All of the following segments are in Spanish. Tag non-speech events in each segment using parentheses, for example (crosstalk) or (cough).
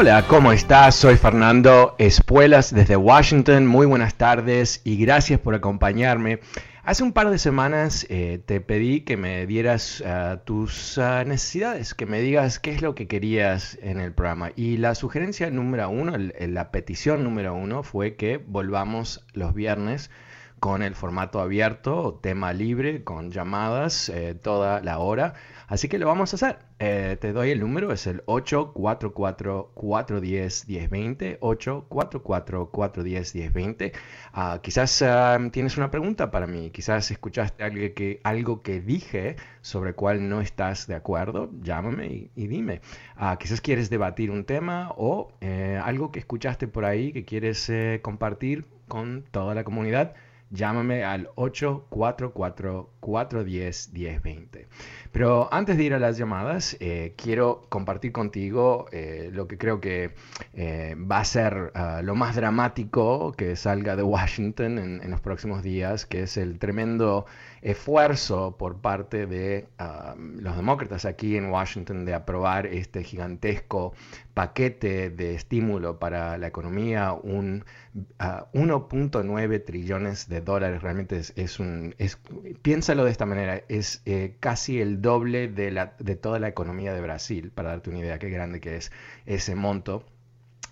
Hola, ¿cómo estás? Soy Fernando Espuelas desde Washington. Muy buenas tardes y gracias por acompañarme. Hace un par de semanas eh, te pedí que me dieras uh, tus uh, necesidades, que me digas qué es lo que querías en el programa. Y la sugerencia número uno, la petición número uno fue que volvamos los viernes con el formato abierto, tema libre, con llamadas eh, toda la hora. Así que lo vamos a hacer. Eh, te doy el número, es el 844-410-1020, 844-410-1020. Uh, quizás uh, tienes una pregunta para mí, quizás escuchaste algo que, algo que dije sobre cual no estás de acuerdo, llámame y, dime. Uh, quizás quieres debatir un tema o eh, algo que escuchaste por ahí que quieres eh, compartir con toda la comunidad llámame al 844-410-1020. Pero antes de ir a las llamadas, eh, quiero compartir contigo eh, lo que creo que eh, va a ser uh, lo más dramático que salga de Washington en, los próximos días, que es el tremendo esfuerzo por parte de uh, los demócratas aquí en Washington de aprobar este gigantesco paquete de estímulo para la economía, un uh, 1.9 trillones de dólares. Realmente es, un, es, piénsalo de esta manera, es casi el doble de, toda la economía de Brasil, para darte una idea qué grande que es ese monto.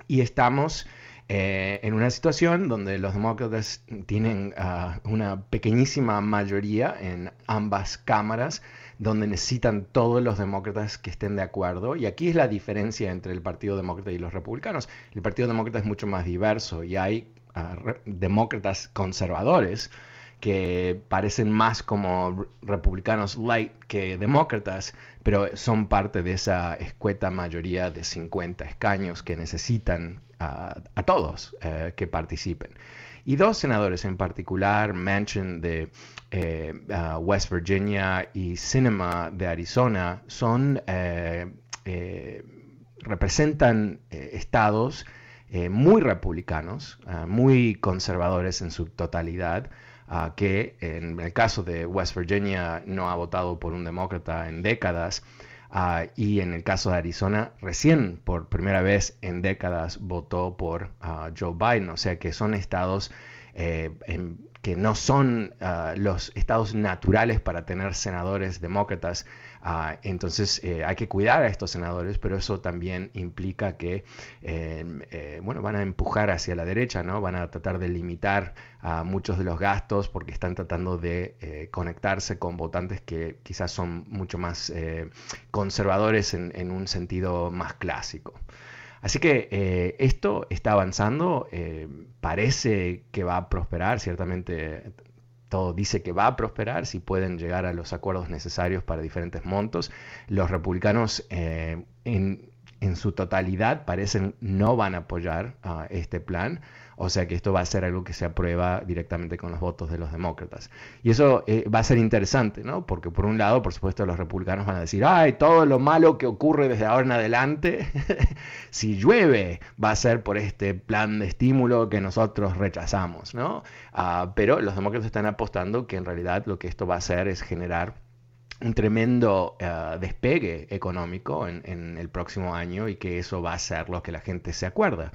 Y estamos eh, en una situación donde los demócratas tienen uh, una pequeñísima mayoría en ambas cámaras, donde necesitan todos los demócratas que estén de acuerdo. Y aquí es la diferencia entre el Partido Demócrata y los republicanos. El Partido Demócrata es mucho más diverso y hay uh, demócratas conservadores que parecen más como republicanos light que demócratas, pero son parte de esa escueta mayoría de 50 escaños que necesitan a, todos eh, que participen. Y dos senadores en particular, Manchin de uh, West Virginia y Sinema de Arizona, son, eh, representan estados muy republicanos, muy conservadores en su totalidad, que en el caso de West Virginia no ha votado por un demócrata en décadas. Uh, y en el caso de Arizona, recién por primera vez en décadas votó por uh, Joe Biden, o sea que son estados eh, que no son uh, los estados naturales para tener senadores demócratas. Uh, entonces eh, hay que cuidar a estos senadores, pero eso también implica que eh, eh, bueno, van a empujar hacia la derecha, ¿no? van a tratar de limitar muchos de los gastos porque están tratando de eh, conectarse con votantes que quizás son mucho más conservadores en, un sentido más clásico. Así que esto está avanzando, parece que va a prosperar, ciertamente dice que va a prosperar si pueden llegar a los acuerdos necesarios para diferentes montos. Los republicanos eh, en, en, su totalidad parecen no van a apoyar uh, este plan. O sea que esto va a ser algo que se aprueba directamente con los votos de los demócratas. Y eso eh, va a ser interesante, ¿no? Porque por un lado, por supuesto, los republicanos van a decir, ay, todo lo malo que ocurre desde ahora en adelante, (laughs) si llueve, va a ser por este plan de estímulo que nosotros rechazamos, ¿no? Uh, pero los demócratas están apostando que en realidad lo que esto va a hacer es generar un tremendo uh, despegue económico en, en, el próximo año y que eso va a ser lo que la gente se acuerda.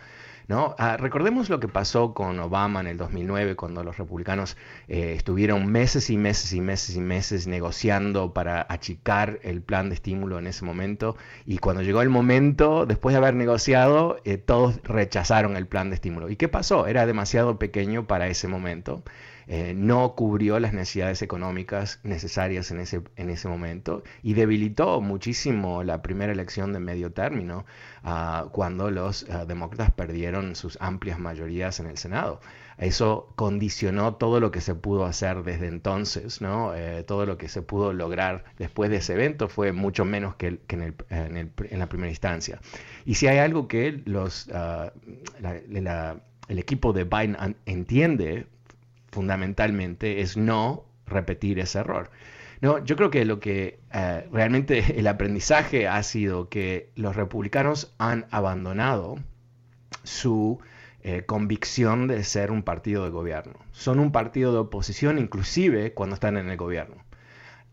¿No? Ah, recordemos lo que pasó con Obama en el 2009, cuando los republicanos eh, estuvieron meses y meses y meses y meses negociando para achicar el plan de estímulo en ese momento, y cuando llegó el momento, después de haber negociado, eh, todos rechazaron el plan de estímulo. ¿Y qué pasó? Era demasiado pequeño para ese momento. Eh, no cubrió las necesidades económicas necesarias en ese, en ese momento y debilitó muchísimo la primera elección de medio término ah, cuando los ah, demócratas perdieron sus amplias mayorías en el Senado. Eso condicionó todo lo que se pudo hacer desde entonces, ¿no? Eh, todo lo que se pudo lograr después de ese evento fue mucho menos que, en, el, en, el, en, la primera instancia. Y si hay algo que los, ah, el equipo de Biden entiende fundamentalmente es no repetir ese error. No, yo creo que lo que eh, realmente (laughs) el aprendizaje ha sido que los republicanos han abandonado su eh, convicción de ser un partido de gobierno. Son un partido de oposición inclusive cuando están en el gobierno.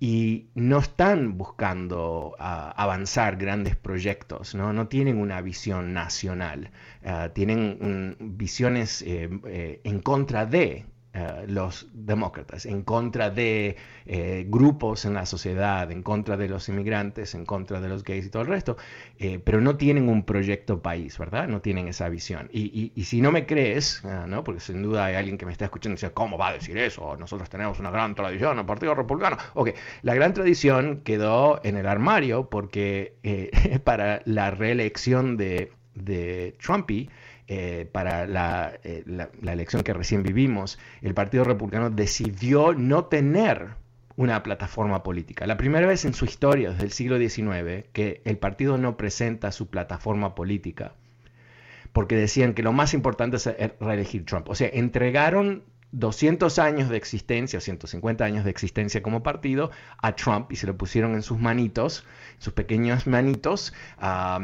Y no están buscando ah, avanzar grandes proyectos, ¿no? no tienen una visión nacional, ah, tienen visiones eh, en contra de eh, los demócratas, en contra de eh, grupos en la sociedad, en contra de los inmigrantes, en contra de los gays y todo el resto, eh, pero no tienen un proyecto país, ¿verdad? No tienen esa visión. Y, si no me crees, ¿no? porque sin duda hay alguien que me está escuchando y dice, ¿cómo va a decir eso? Nosotros tenemos una gran tradición, el Partido Republicano. Ok, la gran tradición quedó en el armario porque (laughs) para la reelección de, de Trumpy, eh, para eh, la, la, elección que recién vivimos, el Partido Republicano decidió no tener una plataforma política. La primera vez en su historia, desde el siglo XIX, que el partido no presenta su plataforma política, porque decían que lo más importante es reelegir Trump. O sea, entregaron 200 años de existencia, 150 años de existencia como partido a Trump y se lo pusieron en sus manitos sus pequeñas manitos,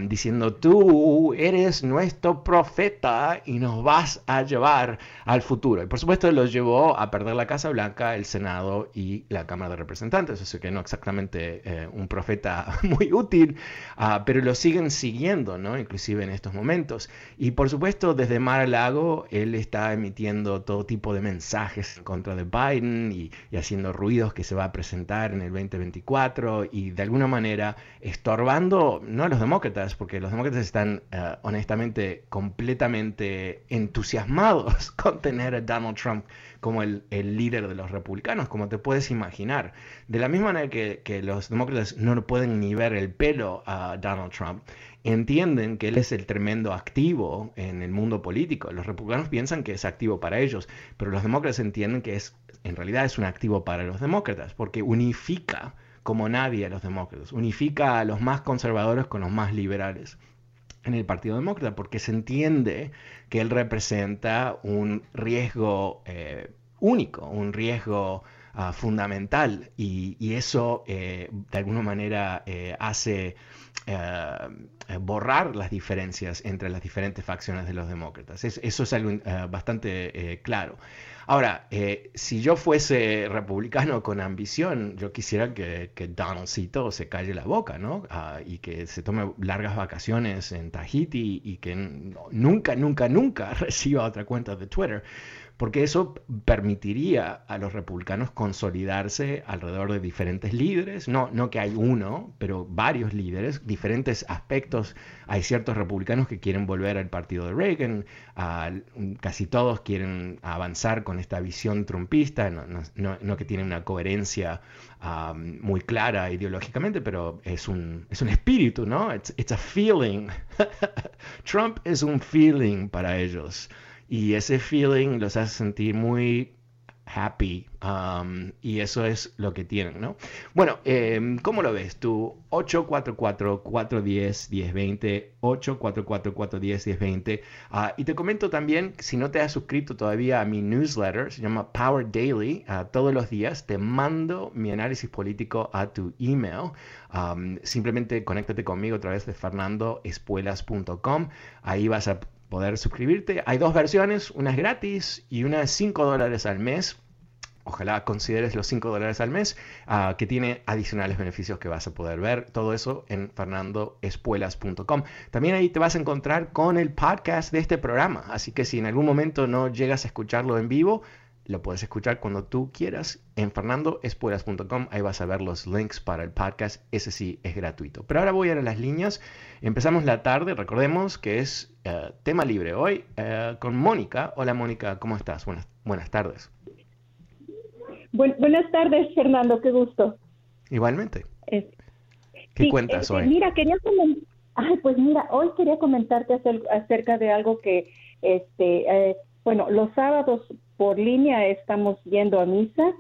diciendo, tú eres nuestro profeta y nos vas a llevar al futuro. Y por supuesto los llevó a perder la Casa Blanca, el Senado y la Cámara de Representantes, así que no exactamente eh, un profeta (laughs) muy útil, ah, pero lo siguen siguiendo, ¿no? inclusive en estos momentos. Y por supuesto desde Mar-a-Lago él está emitiendo todo tipo de mensajes en contra de Biden y, haciendo ruidos que se va a presentar en el 2024 y de alguna manera estorbando, no a los demócratas, porque los demócratas están eh, honestamente completamente entusiasmados (laughs) con tener a Donald Trump como el, líder de los republicanos, como te puedes imaginar. De la misma manera que, que los demócratas no pueden ni ver el pelo a Donald Trump, entienden que él es el tremendo activo en el mundo político. Los republicanos piensan que es activo para ellos, pero los demócratas entienden que es, en realidad es un activo para los demócratas, porque unifica como nadie a los demócratas. Unifica a los más conservadores con los más liberales en el Partido Demócrata, porque se entiende que él representa un riesgo eh, único, un riesgo ah, fundamental, y, eso eh, de alguna manera eh, hace borrar las diferencias entre las diferentes facciones de los demócratas. eso es algo bastante claro. Ahora, eh, si yo fuese republicano con ambición, yo quisiera que, que Donaldcito se calle la boca, ¿no? Ah, y que se tome largas vacaciones en Tahiti y que nunca, nunca, nunca (laughs) reciba otra cuenta de Twitter porque eso permitiría a los republicanos consolidarse alrededor de diferentes líderes, no, no que hay uno, pero varios líderes, diferentes aspectos. Hay ciertos republicanos que quieren volver al partido de Reagan, casi todos quieren avanzar con esta visión trumpista, no, que tiene una coherencia muy clara ideológicamente, pero es un, es un espíritu, ¿no? It's, it's a feeling. (laughs) Trump es un feeling para ellos y ese feeling los hace sentir muy happy um, y eso es lo que tienen, ¿no? Bueno, eh, ¿cómo lo ves tú? 844-410-1020, 844-410-1020 uh, y te comento también, si no te has suscrito todavía a mi newsletter, se llama Power Daily, uh, todos los días te mando mi análisis político a tu email, um, simplemente conéctate conmigo a través de fernandoespuelas.com, ahí vas a poder suscribirte. Hay dos versiones, una es gratis y una es 5 dólares al mes. ojalá consideres los 5 dólares al mes, ah, que tiene adicionales beneficios que vas a poder ver. Todo eso en fernandoespuelas.com. También ahí te vas a encontrar con el podcast de este programa. Así que si en algún momento no llegas a escucharlo en vivo, lo puedes escuchar cuando tú quieras en fernandoespuelas.com. Ahí vas a ver los links para el podcast. Ese sí es gratuito. Pero ahora voy a ir a las líneas. Empezamos la tarde. Recordemos que es eh, tema libre hoy eh, con Mónica. Hola Mónica, ¿cómo estás? Buenas, buenas tardes buenas tardes, Fernando, qué gusto. Igualmente. ¿Qué cuentas hoy? Mira, quería pues mira, hoy quería comentarte acerca de algo que, este, eh, bueno, los sábados por línea estamos yendo a misa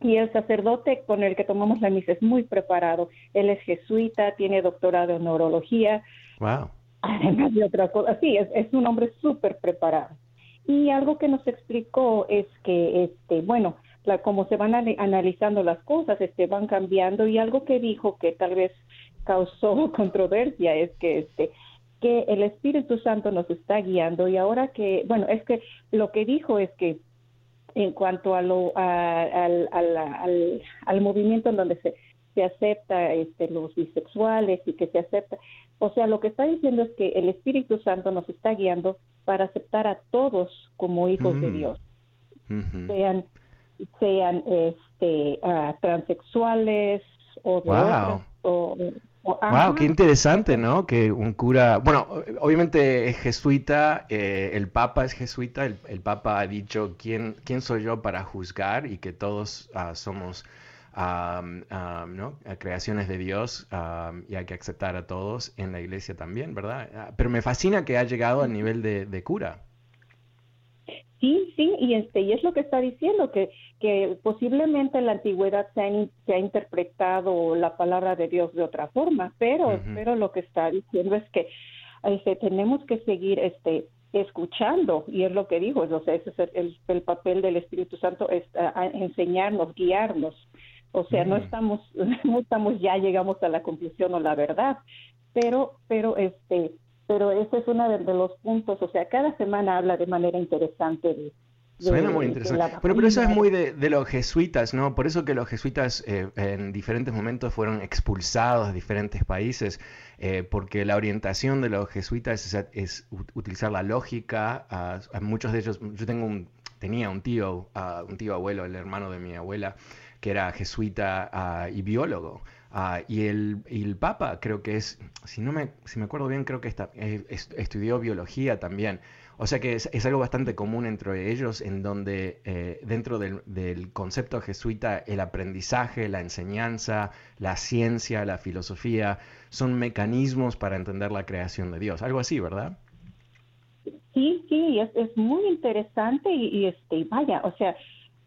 y el sacerdote con el que tomamos la misa es muy preparado. Él es jesuita, tiene doctorado en neurología. Wow. Además de otra cosa, sí, es, es un hombre súper preparado. Y algo que nos explicó es que, este, bueno, como se van analizando las cosas, este, van cambiando y algo que dijo que tal vez causó (laughs) controversia es que este que el Espíritu Santo nos está guiando y ahora que bueno es que lo que dijo es que en cuanto a lo al, al, al, movimiento en donde se, se acepta este, los bisexuales y que se acepta. O sea lo que está diciendo es que el Espíritu Santo nos está guiando para aceptar a todos como hijos de Dios. Sean sean este, uh, transexuales o wow. wow, qué interesante, ¿no? Que un cura, bueno, obviamente es jesuita, eh, el Papa es jesuita, el, el, Papa ha dicho quién, quién soy yo para juzgar y que todos uh, somos um, um, ¿no? creaciones de Dios um, y hay que aceptar a todos en la iglesia también, ¿verdad? Ah, pero me fascina que ha llegado al nivel de, de cura. Sí, sí, y este y es lo que está diciendo que que posiblemente en la antigüedad se ha, se ha interpretado la palabra de Dios de otra forma, pero pero lo que está diciendo es que este, tenemos que seguir este escuchando y es lo que dijo, o sea, ese es el, el papel del Espíritu Santo es enseñarnos, guiarnos. O sea, no estamos (laughs) no estamos ya llegamos a la conclusión o la verdad, pero pero este pero ese es uno de, los puntos, o sea, cada semana habla de manera interesante de, Suena muy interesante. Bueno, pero eso es muy de, los jesuitas, ¿no? Por eso que los jesuitas eh, en diferentes momentos fueron expulsados de diferentes países, eh, porque la orientación de los jesuitas es, utilizar la lógica. A, muchos de ellos, yo tengo un, tenía un tío, un tío abuelo, el hermano de mi abuela, que era jesuita y biólogo. Y, el, el, Papa creo que es, si no me, si me acuerdo bien, creo que está, eh, estudió biología también. O sea que es, algo bastante común entre ellos, en donde eh, dentro del, del, concepto jesuita el aprendizaje, la enseñanza, la ciencia, la filosofía, son mecanismos para entender la creación de Dios. Algo así, ¿verdad? Sí, sí, es, es muy interesante y, este, vaya, o sea,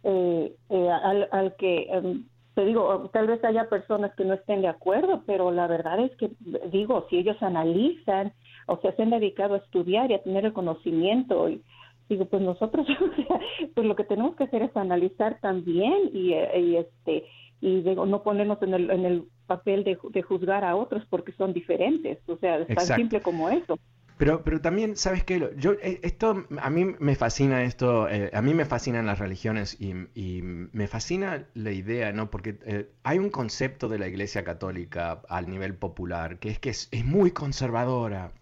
eh, al, al, que em, te digo, tal vez haya personas que no estén de acuerdo, pero la verdad es que, digo, si ellos analizan o sea, se han dedicado a estudiar y a tener el conocimiento, y digo, pues nosotros, (laughs) pues lo que tenemos que hacer es analizar también y, eh, este y digo, no ponernos en el, en el papel de, de juzgar a otros porque son diferentes, o sea, es tan simple como eso. Pero, pero también, ¿sabes qué? Yo, eh, esto, a mí me fascina esto, eh, a mí me fascinan las religiones y, me fascina la idea, ¿no? Porque eh, hay un concepto de la Iglesia Católica al nivel popular que es que es, muy conservadora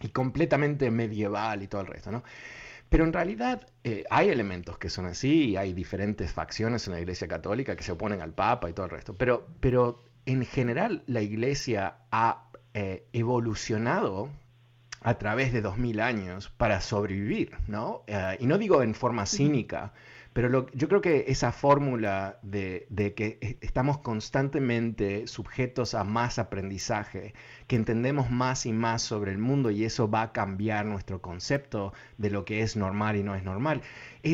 y completamente medieval y todo el resto, ¿no? Pero en realidad hay elementos que son así y hay diferentes facciones en la Iglesia Católica que se oponen al Papa y todo el resto. Pero, pero en general la Iglesia ha evolucionado a través de dos mil años para sobrevivir, ¿no? Eh, y no digo en forma cínica, pero yo creo que esa fórmula de, de, que estamos constantemente sujetos a más aprendizaje, que entendemos más y más sobre el mundo y eso va a cambiar nuestro concepto de lo que es normal y no es normal,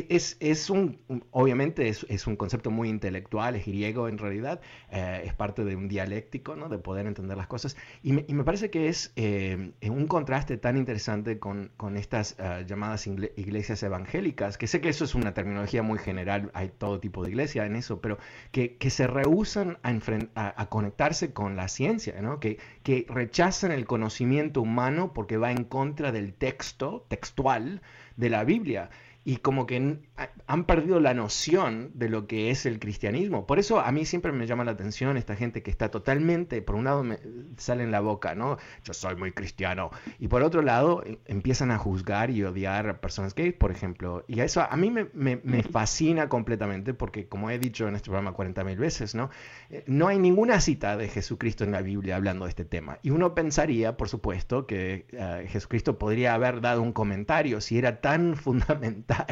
es, es un, obviamente es, es, un concepto muy intelectual, es griego en realidad, eh, es parte de un dialéctico, ¿no? De poder entender las cosas. Y me, y me parece que es eh, un contraste tan interesante con, con estas uh, llamadas iglesias evangélicas, que sé que eso es una terminología muy general, hay todo tipo de iglesia en eso, pero que, que se rehusan a, a, a, conectarse con la ciencia, ¿no? Que, que rechazan el conocimiento humano porque va en contra del texto textual de la Biblia. y como que han perdido la noción de lo que es el cristianismo. Por eso a mí siempre me llama la atención esta gente que está totalmente, por un lado me sale en la boca, ¿no? Yo soy muy cristiano. Y por otro lado eh, empiezan a juzgar y odiar a personas gays, por ejemplo. Y eso a mí me, me, fascina completamente porque, como he dicho en este programa 40 mil veces, ¿no? Eh, no hay ninguna cita de Jesucristo en la Biblia hablando de este tema. Y uno pensaría, por supuesto, que eh, Jesucristo podría haber dado un comentario si era tan (laughs) fundamental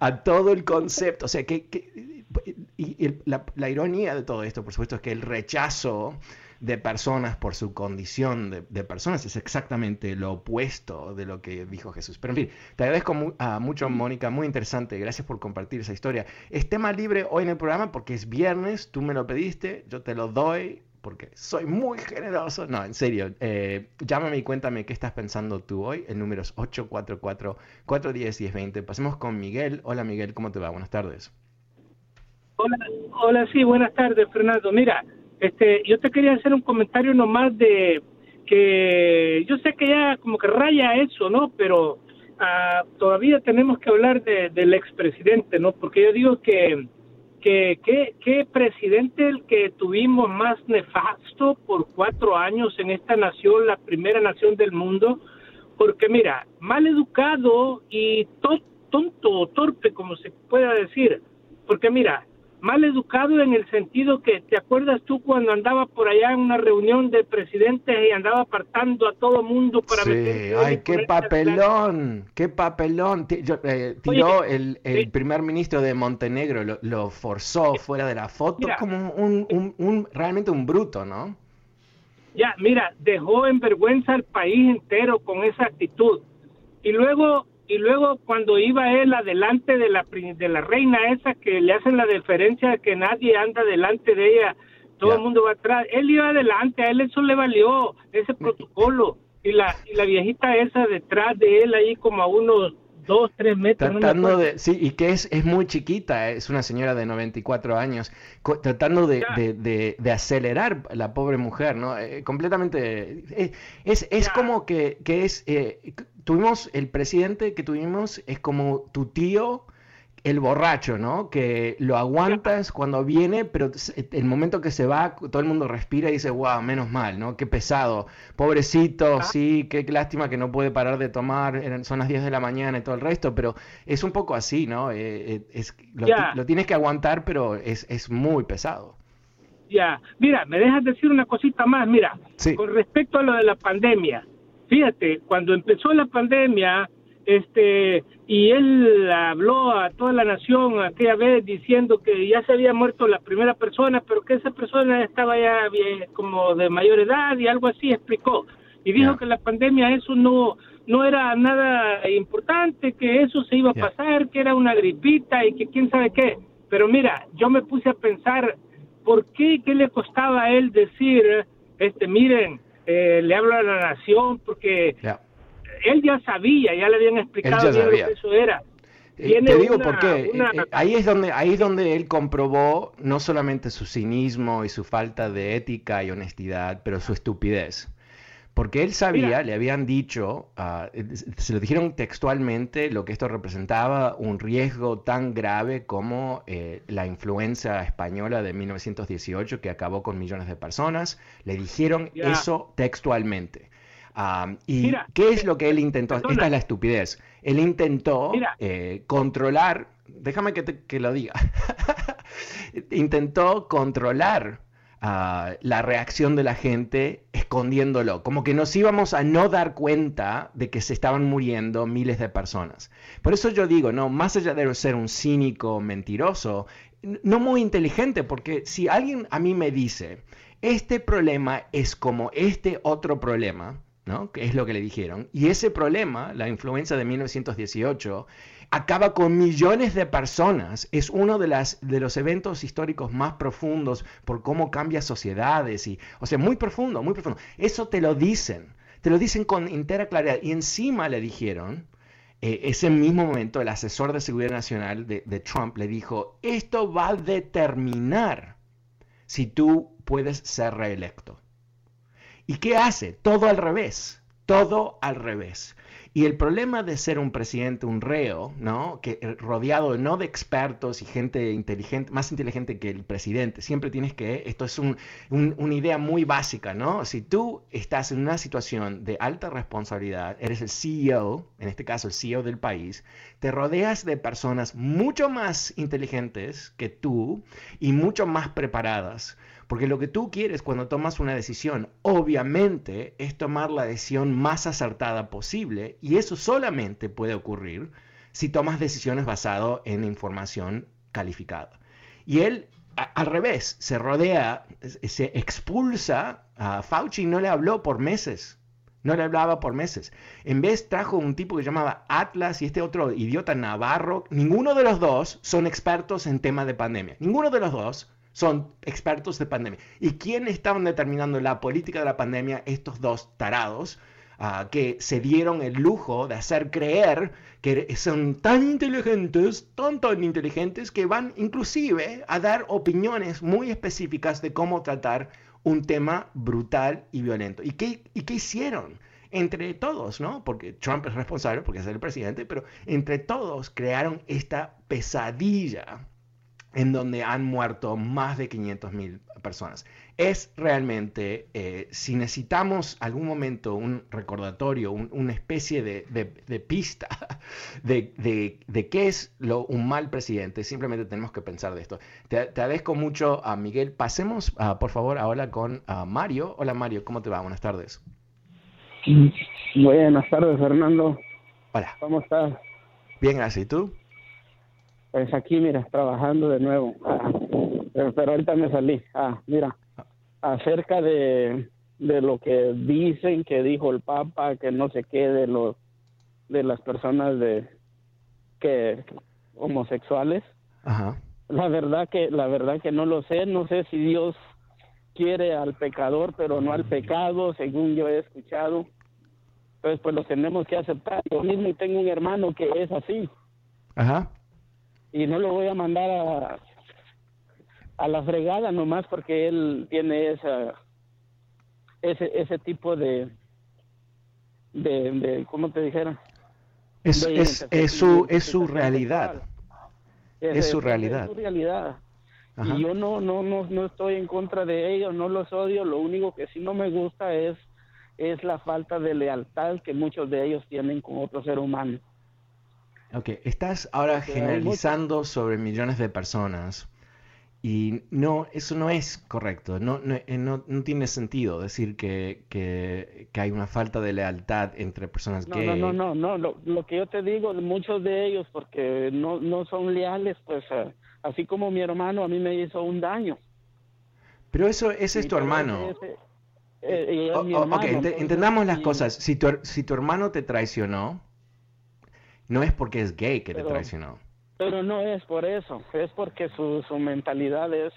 a todo el concepto. O sea, que, y, la, ironía de todo esto, por supuesto, es que el rechazo de personas por su condición de, personas es exactamente lo opuesto de lo que dijo Jesús. Pero en fin, te agradezco mucho, Mónica, muy interesante. Gracias por compartir esa historia. Es tema libre hoy en el programa porque es viernes, tú me lo pediste, yo te lo doy porque soy muy generoso. No, en serio, eh, llámame y cuéntame qué estás pensando tú hoy. El número es 844-410-1020. Pasemos con Miguel. Hola Miguel, ¿cómo te va? Buenas tardes. Hola, hola, sí, buenas tardes, Fernando. Mira, este, yo te quería hacer un comentario nomás de que yo sé que ya como que raya eso, ¿no? Pero ah, todavía tenemos que hablar del expresidente, ¿no? Porque yo digo que que qué presidente el que tuvimos más nefasto por cuatro años en esta nación, la primera nación del mundo, porque mira, mal educado y tonto, torpe, como se pueda decir, porque mira, mal educado en el sentido que, ¿te acuerdas tú cuando andaba por allá en una reunión de presidentes y andaba apartando a todo mundo para sí, ay, qué papelón, qué papelón. Eh, tiró el, el primer ministro de Montenegro, lo, forzó fuera de la foto como un, un, un, realmente un bruto, ¿no? Ya, mira, dejó en vergüenza al país entero con esa actitud. Y luego y luego cuando iba él adelante de la de la reina esa que le hacen la deferencia de que nadie anda delante de ella todo el mundo va atrás él iba adelante a él eso le valió ese protocolo y la y la viejita esa detrás de él ahí como a unos dos, tres metros. Tratando de, sí, y que es, es muy chiquita, es una señora de 94 años, tratando de, de, de, acelerar la pobre mujer, ¿no? Eh, completamente, eh, es, es como que, que es, eh, tuvimos, el presidente que tuvimos es como tu tío, el borracho, ¿no? Que lo aguantas cuando viene, pero el momento que se va, todo el mundo respira y dice, wow, menos mal, ¿no? Qué pesado. Pobrecito, sí, qué lástima que no puede parar de tomar, son las 10 de la mañana y todo el resto, pero es un poco así, ¿no? Eh, eh, es, lo, tienes que aguantar, pero es, es muy pesado. Ya, mira, me dejas decir una cosita más, mira, con respecto a lo de la pandemia Fíjate, cuando empezó la pandemia, este, y él habló a toda la nación aquella vez diciendo que ya se había muerto la primera persona, pero que esa persona estaba ya bien, como de mayor edad y algo así explicó. Y dijo que la pandemia eso no no era nada importante, que eso se iba a pasar, que era una gripita y que quién sabe qué. Pero mira, yo me puse a pensar, ¿por qué? ¿Qué le costaba a él decir, este, miren, eh, le hablo a la nación porque él ya sabía, ya le habían explicado bien lo que eso era. Eh, te digo por qué. Eh, ahí, es donde, ahí es donde él comprobó no solamente su cinismo y su falta de ética y honestidad, pero su estupidez. Porque él sabía, le habían dicho, ah, se lo dijeron textualmente, lo que esto representaba un riesgo tan grave como eh, la influenza española de 1918 que acabó con millones de personas. Le dijeron eso textualmente. Ah, ¿Y qué es lo que él intentó? Esta es la estupidez. Él intentó eh, controlar, déjame que, que lo diga, (laughs) intentó controlar la reacción de la gente escondiéndolo, como que nos íbamos a no dar cuenta de que se estaban muriendo miles de personas. Por eso yo digo, no, más allá de ser un cínico mentiroso, no muy inteligente, porque si alguien a mí me dice, este problema es como este otro problema, ¿no? Que es lo que le dijeron, y ese problema, la influenza de 1918, acaba con millones de personas. Es uno de, las, de los eventos históricos más profundos por cómo cambia sociedades. Y, o sea, muy profundo, muy profundo. Eso te lo dicen, te lo dicen con entera claridad. Y encima le dijeron, eh, ese mismo momento, el asesor de seguridad nacional de, de Trump le dijo, esto va a determinar si tú puedes ser reelecto. ¿Y qué hace? Todo al revés, todo al revés. Y el problema de ser un presidente, un reo, ¿no? Que eh, rodeado no de expertos y gente inteligente, más inteligente que el presidente, siempre tienes que, esto es una idea muy básica, ¿no? Si tú estás en una situación de alta responsabilidad, eres el CEO, en este caso el CEO del país, te rodeas de personas mucho más inteligentes que tú y mucho más preparadas porque lo que tú quieres cuando tomas una decisión, obviamente, es tomar la decisión más acertada posible y eso solamente puede ocurrir si tomas decisiones basadas en información calificada. Y él, al revés, se rodea, se expulsa a Fauci no le habló por meses. No le hablaba por meses. En vez trajo un tipo que llamaba Atlas y este otro idiota Navarro. Ninguno de los dos son expertos en tema de pandemia. Ninguno de los dos son expertos de pandemia. ¿Y quién estaban determinando la política de la pandemia? Estos dos tarados ah, que se dieron el lujo de hacer creer que son tan inteligentes, tan tan inteligentes, que van inclusive a dar opiniones muy específicas de cómo tratar un tema brutal y violento. ¿Y qué, y qué hicieron? entre todos, ¿no? Porque Trump es responsable porque es el presidente, pero entre todos crearon esta pesadilla en donde han muerto más de 500 mil personas. Es realmente, eh, si necesitamos algún momento un recordatorio, una especie de, pista (laughs) de, qué es lo, un mal presidente, simplemente tenemos que pensar de esto. Te, agradezco mucho a Miguel. Pasemos, ah, por favor, ahora con ah, Mario. Hola Mario, ¿cómo te va? Buenas tardes. Buenas tardes, Fernando. Hola. ¿Cómo estás? Bien, gracias. ¿Y tú? Pues aquí, mira, trabajando de nuevo. Ah, pero, ahorita me salí. Ah, mira, acerca de, de lo que dicen que dijo el Papa, que no se quede los de las personas de que homosexuales. Ajá. La verdad que la verdad que no lo sé, no sé si Dios quiere al pecador, pero no al pecado, según yo he escuchado. Entonces, pues lo tenemos que aceptar. Yo mismo tengo un hermano que es así. Ajá y no lo voy a mandar a, a la fregada nomás porque él tiene esa ese ese tipo de de, de ¿cómo te dijera? Es, es, es, su es su realidad. Es, su realidad. Es su realidad. Y yo no, no, no, no estoy en contra de ellos, no los odio, lo único que sí no me gusta es, es la falta de lealtad que muchos de ellos tienen con otro ser humano. Ok, estás ahora generalizando sobre millones de personas y no, eso no es correcto, no, no, eh, no, tiene sentido decir que, que, hay una falta de lealtad entre personas que... No, no, no, no, lo, lo, que yo te digo, muchos de ellos, porque no, no son leales, pues así como mi hermano a mí me hizo un daño. Pero eso, ese es tu hermano. Eh, ok, entendamos las cosas. Si tu, si tu hermano te traicionó, no es porque es gay que te traicionó. Pero no es por eso, es porque su, su mentalidad es,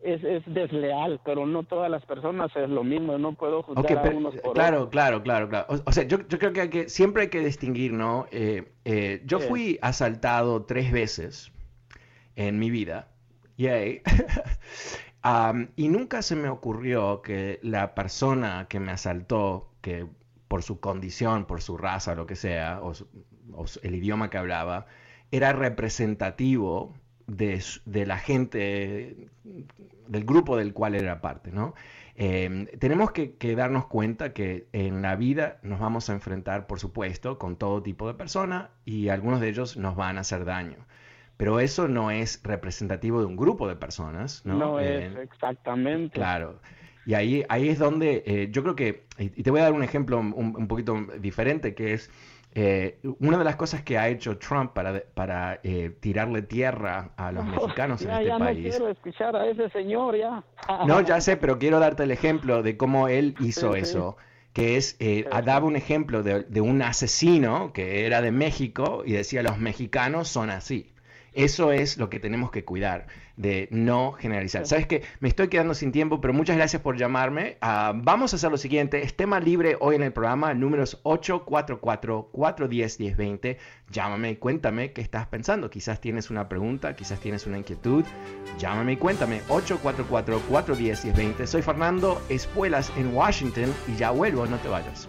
es, es, desleal, pero no todas las personas es lo mismo, no puedo juzgar a unos por Claro, claro, claro, claro. O, sea, yo, yo, creo que, hay que siempre hay que distinguir, ¿no? Eh, eh, yo fui asaltado tres veces en mi vida, yay. (laughs) y nunca se me ocurrió que la persona que me asaltó, que por su condición, por su raza, lo que sea, o, el idioma que hablaba, era representativo de, la gente, del grupo del cual era parte, ¿no? Em, tenemos que, darnos cuenta que en la vida nos vamos a enfrentar, por supuesto, con todo tipo de personas y algunos de ellos nos van a hacer daño. Pero eso no es representativo de un grupo de personas, ¿no? No es, exactamente. Claro. Y ahí, ahí es donde eh, yo creo que, y te voy a dar un ejemplo un, poquito diferente, que es eh, una de las cosas que ha hecho Trump para, para eh, tirarle tierra a los (laughs) mexicanos en este ya país. No quiero escuchar a ese señor ya. (laughs) No, ya sé, pero quiero darte el ejemplo de cómo él hizo eso. que es, daba un ejemplo de, de un asesino que era de México y decía los mexicanos son así. Eso es lo que tenemos que cuidar, de no generalizar. Sabes que me estoy quedando sin tiempo, pero muchas gracias por llamarme. Ah, vamos a hacer lo siguiente. Es tema libre hoy en el programa, números 844-410-1020. Llámame y cuéntame qué estás pensando. Quizás tienes una pregunta, quizás tienes una inquietud. Llámame y cuéntame. 844-410-1020. Soy Fernando Espuelas en Washington y ya vuelvo, no te vayas.